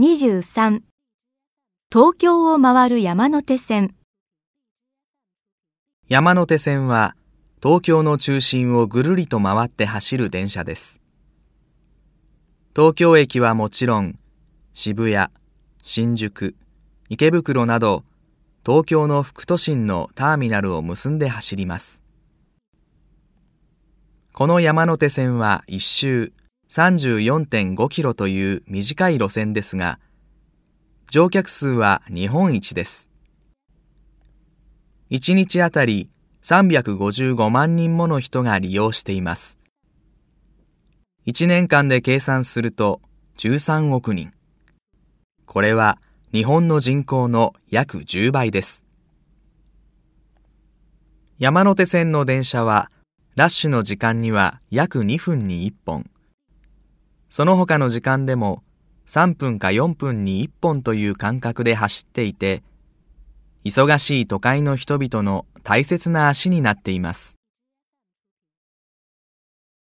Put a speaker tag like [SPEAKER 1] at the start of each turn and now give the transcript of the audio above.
[SPEAKER 1] 23東京を回る山手線
[SPEAKER 2] 山手線は東京の中心をぐるりと回って走る電車です。東京駅はもちろん渋谷、新宿、池袋など東京の副都心のターミナルを結んで走ります。この山手線は一周34.5キロという短い路線ですが、乗客数は日本一です。1日あたり355万人もの人が利用しています。1年間で計算すると13億人。これは日本の人口の約10倍です。山手線の電車はラッシュの時間には約2分に1本。その他の時間でも3分か4分に1本という間隔で走っていて、忙しい都会の人々の大切な足になっています。